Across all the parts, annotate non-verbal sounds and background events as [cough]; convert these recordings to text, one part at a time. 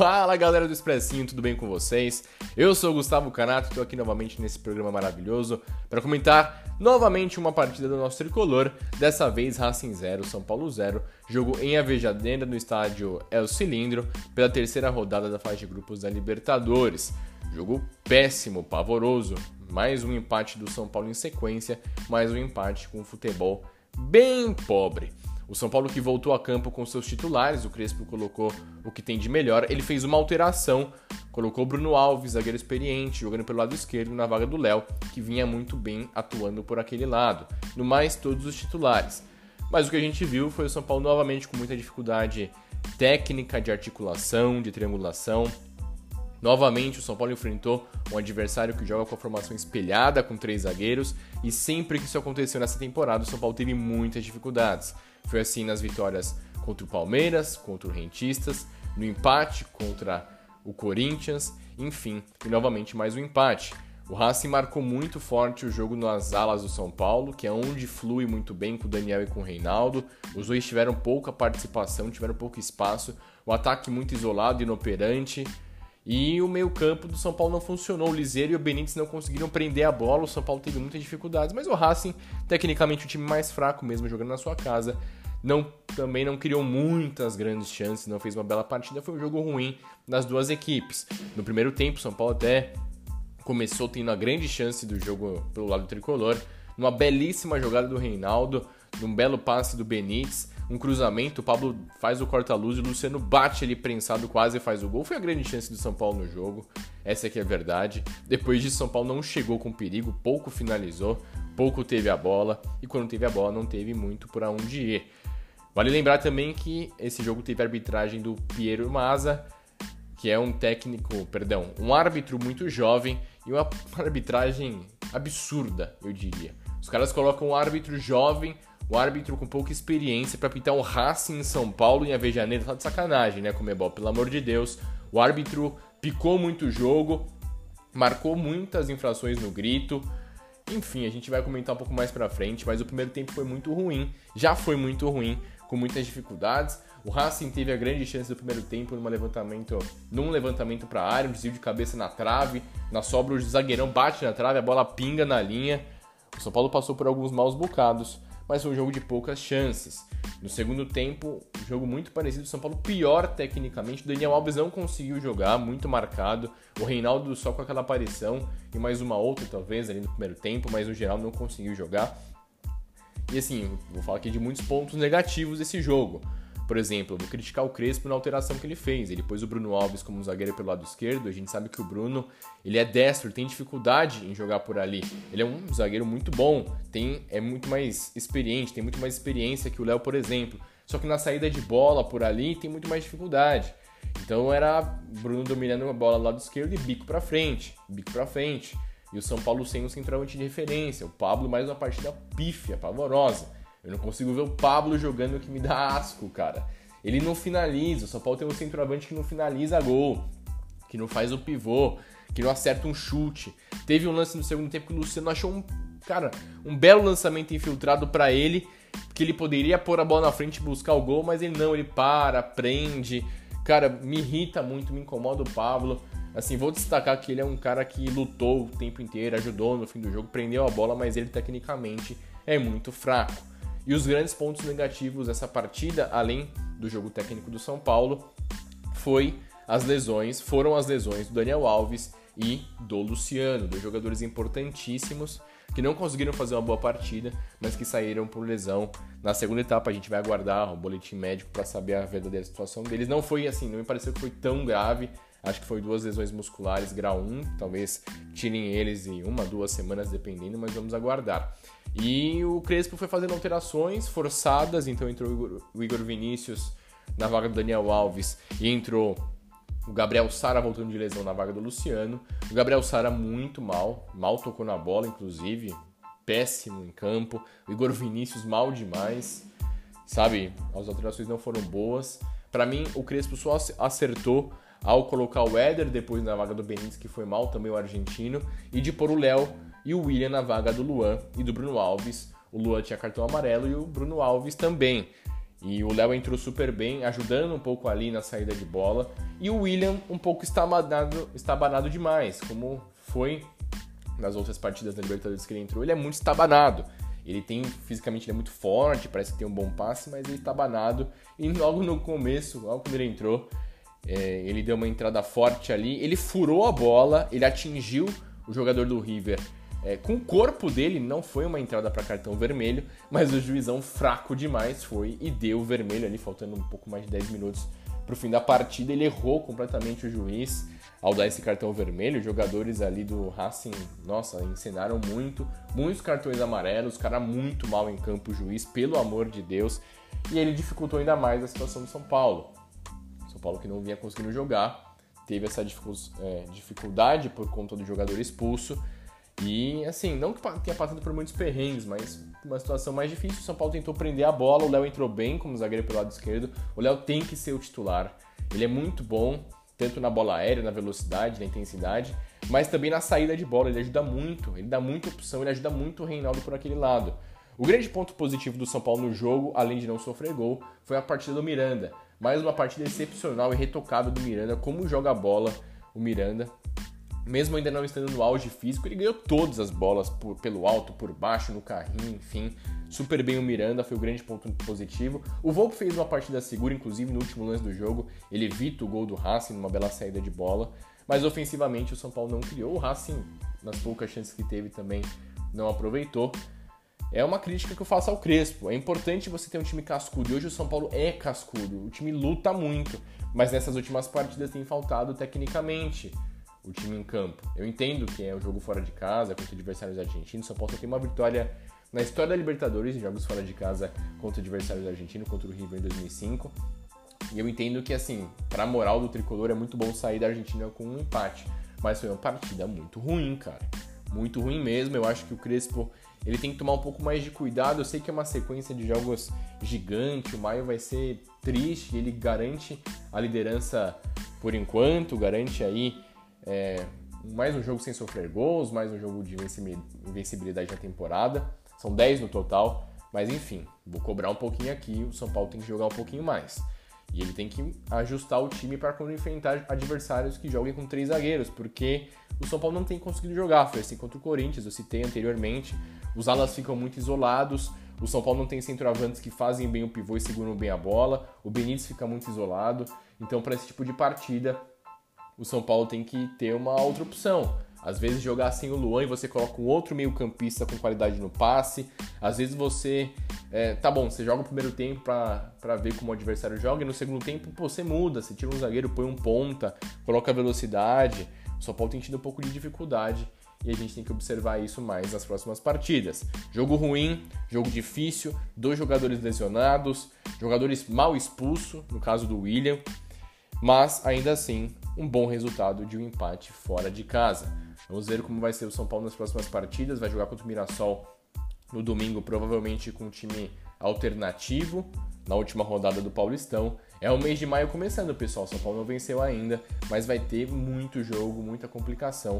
Fala galera do Expressinho, tudo bem com vocês? Eu sou o Gustavo Canato, estou aqui novamente nesse programa maravilhoso para comentar novamente uma partida do nosso tricolor, dessa vez Racing 0, São Paulo 0, jogo em Avejaneira no estádio El Cilindro, pela terceira rodada da fase de grupos da Libertadores. Jogo péssimo, pavoroso, mais um empate do São Paulo em sequência, mais um empate com futebol bem pobre. O São Paulo que voltou a campo com seus titulares, o Crespo colocou o que tem de melhor. Ele fez uma alteração, colocou Bruno Alves, zagueiro experiente, jogando pelo lado esquerdo na vaga do Léo, que vinha muito bem atuando por aquele lado. No mais, todos os titulares. Mas o que a gente viu foi o São Paulo novamente com muita dificuldade técnica, de articulação, de triangulação. Novamente, o São Paulo enfrentou um adversário que joga com a formação espelhada, com três zagueiros, e sempre que isso aconteceu nessa temporada, o São Paulo teve muitas dificuldades. Foi assim nas vitórias contra o Palmeiras, contra o Rentistas, no empate contra o Corinthians, enfim, e novamente mais um empate. O Racing marcou muito forte o jogo nas alas do São Paulo, que é onde flui muito bem com o Daniel e com o Reinaldo. Os dois tiveram pouca participação, tiveram pouco espaço. O ataque muito isolado, inoperante. E o meio-campo do São Paulo não funcionou. O Liseiro e o Benítez não conseguiram prender a bola. O São Paulo teve muitas dificuldades. Mas o Racing, tecnicamente, o time mais fraco mesmo, jogando na sua casa. Não, também não criou muitas grandes chances, não fez uma bela partida. Foi um jogo ruim das duas equipes. No primeiro tempo, o São Paulo até começou tendo a grande chance do jogo pelo lado tricolor. Numa belíssima jogada do Reinaldo, num belo passe do Benítez um cruzamento, o Pablo faz o corta-luz e o Luciano bate ali prensado, quase faz o gol. Foi a grande chance do São Paulo no jogo, essa aqui é a verdade. Depois disso, São Paulo não chegou com perigo, pouco finalizou, pouco teve a bola, e quando teve a bola não teve muito para onde ir. Vale lembrar também que esse jogo teve a arbitragem do Piero Maza, que é um técnico, perdão, um árbitro muito jovem e uma [laughs] arbitragem absurda, eu diria. Os caras colocam um árbitro jovem o árbitro com pouca experiência para pintar um Racing em São Paulo em Avejaneira tá de sacanagem, né, Comebol? Pelo amor de Deus. O árbitro picou muito o jogo, marcou muitas infrações no grito. Enfim, a gente vai comentar um pouco mais pra frente, mas o primeiro tempo foi muito ruim, já foi muito ruim, com muitas dificuldades. O Racing teve a grande chance do primeiro tempo numa levantamento, num levantamento para área, um desvio de cabeça na trave, na sobra o zagueirão bate na trave, a bola pinga na linha. O São Paulo passou por alguns maus bocados mas foi um jogo de poucas chances. No segundo tempo, um jogo muito parecido, São Paulo pior tecnicamente. O Daniel Alves não conseguiu jogar, muito marcado. O Reinaldo só com aquela aparição e mais uma outra, talvez, ali no primeiro tempo, mas no geral não conseguiu jogar. E assim, vou falar aqui de muitos pontos negativos desse jogo. Por exemplo, vou criticar o Crespo na alteração que ele fez. Ele pôs o Bruno Alves como zagueiro pelo lado esquerdo. A gente sabe que o Bruno ele é destro, tem dificuldade em jogar por ali. Ele é um zagueiro muito bom, tem é muito mais experiente, tem muito mais experiência que o Léo, por exemplo. Só que na saída de bola por ali tem muito mais dificuldade. Então era Bruno dominando a bola do lado esquerdo e bico para frente, bico para frente. E o São Paulo sem um centroavante de referência. O Pablo mais uma partida pífia, pavorosa. Eu não consigo ver o Pablo jogando que me dá asco, cara. Ele não finaliza. O São Paulo tem um centroavante que não finaliza gol, que não faz o pivô, que não acerta um chute. Teve um lance no segundo tempo que o Luciano achou um, cara, um belo lançamento infiltrado para ele, que ele poderia pôr a bola na frente e buscar o gol, mas ele não, ele para, prende. Cara, me irrita muito, me incomoda o Pablo. Assim, vou destacar que ele é um cara que lutou o tempo inteiro, ajudou no fim do jogo, prendeu a bola, mas ele tecnicamente é muito fraco. E os grandes pontos negativos dessa partida, além do jogo técnico do São Paulo, foi as lesões, foram as lesões do Daniel Alves e do Luciano, dois jogadores importantíssimos que não conseguiram fazer uma boa partida, mas que saíram por lesão. Na segunda etapa a gente vai aguardar o boletim médico para saber a verdadeira situação deles. Não foi assim, não me pareceu que foi tão grave. Acho que foi duas lesões musculares grau 1, talvez tirem eles em uma, duas semanas dependendo, mas vamos aguardar. E o Crespo foi fazendo alterações forçadas, então entrou o Igor Vinícius na vaga do Daniel Alves e entrou o Gabriel Sara voltando de lesão na vaga do Luciano. O Gabriel Sara muito mal, mal tocou na bola, inclusive, péssimo em campo. O Igor Vinícius mal demais, sabe? As alterações não foram boas. Para mim, o Crespo só acertou ao colocar o Éder depois na vaga do Benítez, que foi mal também o argentino, e de pôr o Léo e o William na vaga do Luan e do Bruno Alves. O Luan tinha cartão amarelo e o Bruno Alves também. E o Léo entrou super bem, ajudando um pouco ali na saída de bola. E o William um pouco estabanado, estabanado demais, como foi nas outras partidas da Libertadores que ele entrou. Ele é muito estabanado. Ele tem fisicamente ele é muito forte, parece que tem um bom passe, mas ele está banado. E logo no começo, logo quando ele entrou, é, ele deu uma entrada forte ali. Ele furou a bola, ele atingiu o jogador do River é, com o corpo dele, não foi uma entrada para cartão vermelho, mas o juizão fraco demais foi e deu vermelho ali, faltando um pouco mais de 10 minutos para o fim da partida. Ele errou completamente o juiz ao dar esse cartão vermelho. Os jogadores ali do Racing, nossa, ensinaram muito, muitos cartões amarelos, cara muito mal em campo, o juiz, pelo amor de Deus. E ele dificultou ainda mais a situação do São Paulo. São Paulo que não vinha conseguindo jogar, teve essa é, dificuldade por conta do jogador expulso e assim, não que tenha passado por muitos perrengues, mas uma situação mais difícil. O São Paulo tentou prender a bola, o Léo entrou bem como zagueiro pelo lado esquerdo. O Léo tem que ser o titular. Ele é muito bom, tanto na bola aérea, na velocidade, na intensidade, mas também na saída de bola. Ele ajuda muito, ele dá muita opção, ele ajuda muito o Reinaldo por aquele lado. O grande ponto positivo do São Paulo no jogo, além de não sofrer gol, foi a partida do Miranda. Mais uma partida excepcional e retocada do Miranda, como joga a bola o Miranda mesmo ainda não estando no auge físico, ele ganhou todas as bolas por, pelo alto, por baixo, no carrinho, enfim. Super bem o Miranda, foi o grande ponto positivo. O Volpe fez uma partida segura, inclusive no último lance do jogo, ele evita o gol do Racing numa bela saída de bola, mas ofensivamente o São Paulo não criou. O Racing, nas poucas chances que teve também, não aproveitou. É uma crítica que eu faço ao Crespo. É importante você ter um time cascudo. E hoje o São Paulo é cascudo. O time luta muito. Mas nessas últimas partidas tem faltado tecnicamente o time em campo. Eu entendo que é um jogo fora de casa contra adversários argentinos. Só tem uma vitória na história da Libertadores em jogos fora de casa contra adversários argentinos, contra o River em 2005. E eu entendo que, assim, para a moral do tricolor é muito bom sair da Argentina com um empate. Mas foi uma partida muito ruim, cara. Muito ruim mesmo. Eu acho que o Crespo ele tem que tomar um pouco mais de cuidado. Eu sei que é uma sequência de jogos gigante. O Maio vai ser triste. Ele garante a liderança por enquanto, garante aí é, mais um jogo sem sofrer gols, mais um jogo de invencibilidade na temporada. São 10 no total, mas enfim, vou cobrar um pouquinho aqui. O São Paulo tem que jogar um pouquinho mais. E ele tem que ajustar o time para quando enfrentar adversários que joguem com três zagueiros, porque o São Paulo não tem conseguido jogar. Foi assim contra o Corinthians, eu citei anteriormente. Os alas ficam muito isolados. O São Paulo não tem centroavantes que fazem bem o pivô e seguram bem a bola. O Benítez fica muito isolado. Então, para esse tipo de partida, o São Paulo tem que ter uma outra opção. Às vezes jogar sem o Luan e você coloca um outro meio campista com qualidade no passe. Às vezes você... É, tá bom, você joga o primeiro tempo para ver como o adversário joga e no segundo tempo pô, você muda, você tira um zagueiro, põe um ponta, coloca velocidade. O São Paulo tem tido um pouco de dificuldade e a gente tem que observar isso mais nas próximas partidas. Jogo ruim, jogo difícil, dois jogadores lesionados, jogadores mal expulsos, no caso do William, mas ainda assim um bom resultado de um empate fora de casa. Vamos ver como vai ser o São Paulo nas próximas partidas. Vai jogar contra o Mirassol no domingo, provavelmente com um time alternativo na última rodada do Paulistão. É o mês de maio começando, pessoal. São Paulo não venceu ainda, mas vai ter muito jogo, muita complicação.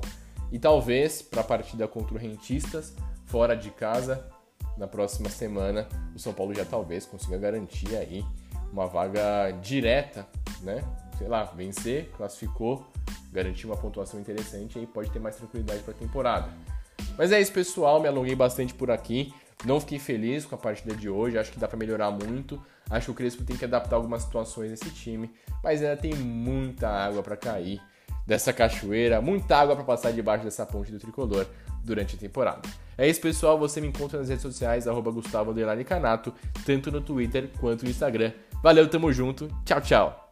E talvez para a partida contra o Rentistas, fora de casa, na próxima semana, o São Paulo já talvez consiga garantir aí uma vaga direta, né, sei lá, vencer, classificou, garantir uma pontuação interessante e aí pode ter mais tranquilidade para a temporada. Mas é isso, pessoal, me alonguei bastante por aqui. Não fiquei feliz com a partida de hoje, acho que dá para melhorar muito. Acho que o Crespo tem que adaptar algumas situações nesse time, mas ainda tem muita água para cair dessa cachoeira, muita água para passar debaixo dessa ponte do tricolor durante a temporada. É isso, pessoal. Você me encontra nas redes sociais, arroba Gustavo Canato, tanto no Twitter quanto no Instagram. Valeu, tamo junto. Tchau, tchau.